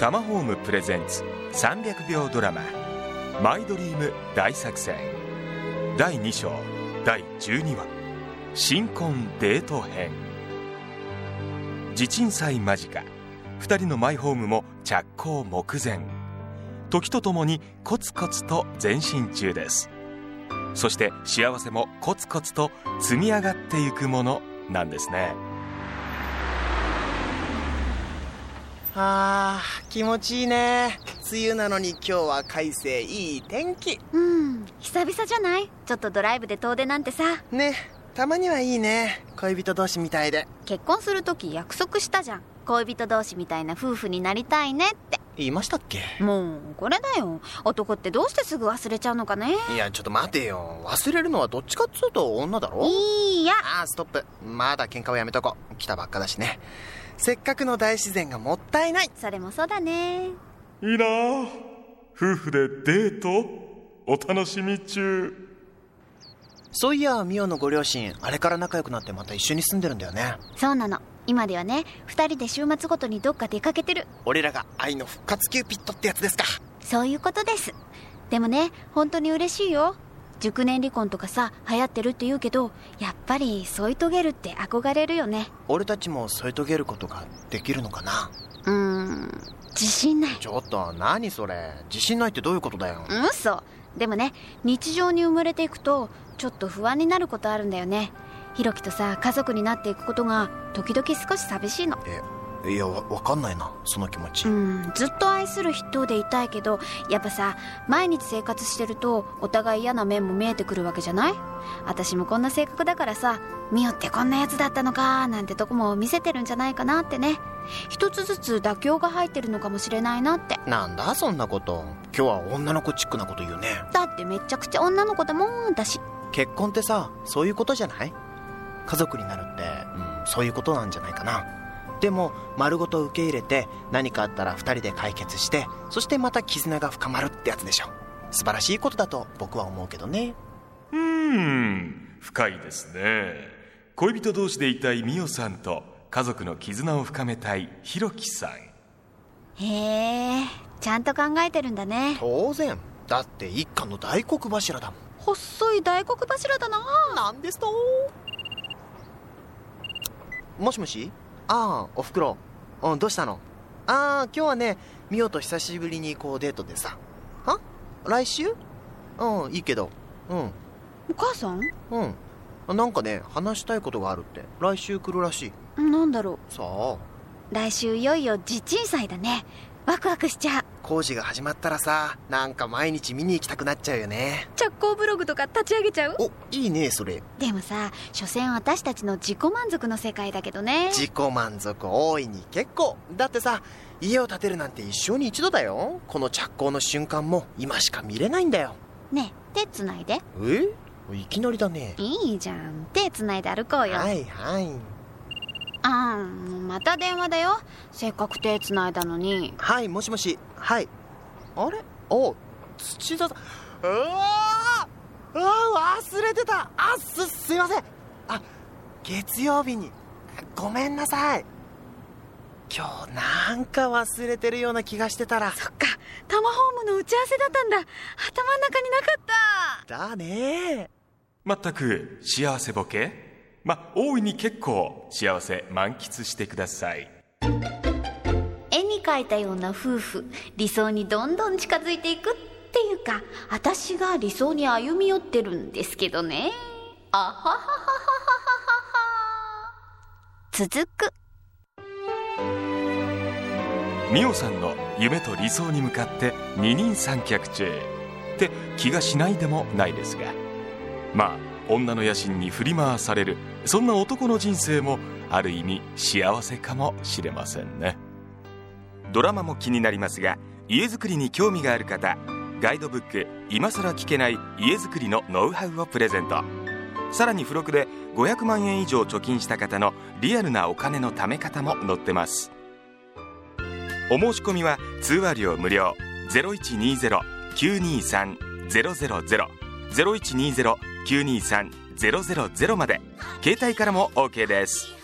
タマホームプレゼンツ300秒ドラマ「マイドリーム大作戦」第2章第12話「新婚デート編」地鎮祭間近2人のマイホームも着工目前。時とともにコツコツと前進中です。そして幸せもコツコツと積み上がっていくものなんですね。あー気持ちいいね。梅雨なのに今日は快晴いい天気。うん久々じゃない？ちょっとドライブで遠出なんてさ。ねたまにはいいね。恋人同士みたいで。結婚する時約束したじゃん。恋人同士みたいな夫婦になりたいねって言いましたっけ？もうこれだよ。男ってどうしてすぐ忘れちゃうのかね。いやちょっと待てよ。忘れるのはどっちかっつうと女だろ？いいや。あーストップ。まだ喧嘩をやめとこう。来たばっかだしね。せっかくの大自然がもったいない。それもそうだね。いいな。あ夫婦でデート？お楽しみ中。そういやミオのご両親あれから仲良くなってまた一緒に住んでるんだよね。そうなの今ではね2人で週末ごとにどっか出かけてる。俺らが愛の復活キューピッドってやつですか。そういうことです。でもね本当に嬉しいよ。熟年離婚とかさ流行ってるって言うけどやっぱり添い遂げるって憧れるよね。俺たちも添い遂げることができるのかな。うーん自信ない。ちょっと何それ。自信ないってどういうことだよ。嘘。でもね日常に埋もれていくとちょっと不安になることあるんだよねひろきとさ家族になっていくことが時々少し寂しいの。えいやわわかんないなその気持ち、うんずっと愛する人でいたいけどやっぱさ毎日生活してるとお互い嫌な面も見えてくるわけじゃない？私もこんな性格だからさミオってこんなやつだったのかなんてとこも見せてるんじゃないかなってね。一つずつ妥協が入ってるのかもしれないなって。なんだそんなこと。今日は女の子チックなこと言うね。だってめちゃくちゃ女の子だもんだし。結婚ってさそういうことじゃない？家族になるって、うん、そういうことなんじゃないかな。でも丸ごと受け入れて何かあったら2人で解決してそしてまた絆が深まるってやつでしょ。素晴らしいことだと僕は思うけどね。うーん深いですね。恋人同士でいたいミオさんと家族の絆を深めたいヒロキさん。へえちゃんと考えてるんだね。当然。だって一家の大黒柱だもん。細い大黒柱だな。なんですともしもし？ああおふくろ。うんどうしたの？ああ今日はねミオと久しぶりにこうデートでさ。は？来週？うんいいけど。うん。お母さん？うん。なんかね話したいことがあるって。来週来るらしい。なんだろさあう。来週いよいよ地鎮祭だね。ワクワクしちゃう工事が始まったらさなんか毎日見に行きたくなっちゃうよね。着工ブログとか立ち上げちゃう？おいいねそれ。でもさ所詮私たちの自己満足の世界だけどね。自己満足大いに結構。だってさ家を建てるなんて一生に一度だよ。この着工の瞬間も今しか見れないんだよ。ねえ手つないで。え？いきなりだね。いいじゃん。手つないで歩こうよ。はいはいあんまた電話だよ。せっかく手つないだのに。はいもしもし。はい。あれ？お土田さん。うわー！うわー忘れてた。あすすいません。あ月曜日に。ごめんなさい。今日なんか忘れてるような気がしてたら。そっか。タマホームの打ち合わせだったんだ。頭の中になかった。だねまったく幸せボケ？ま大いに結構幸せ満喫してください。絵に描いたような夫婦理想にどんどん近づいていくっていうか私が理想に歩み寄ってるんですけどね。あははははははは。続く。ミオさんの夢と理想に向かって二人三脚中。って気がしないでもないですが。まあ女の野心に振り回されるそんな男の人生もある意味幸せかもしれませんね。ドラマも気になりますが家づくりに興味がある方ガイドブック「今さら聞けない家づくりのノウハウ」をプレゼント。さらに付録で500万円以上貯金した方のリアルなお金の貯め方も載ってます。お申し込みは通話料無料0120-923-000 0120-923-000 000まで。携帯からも OK です。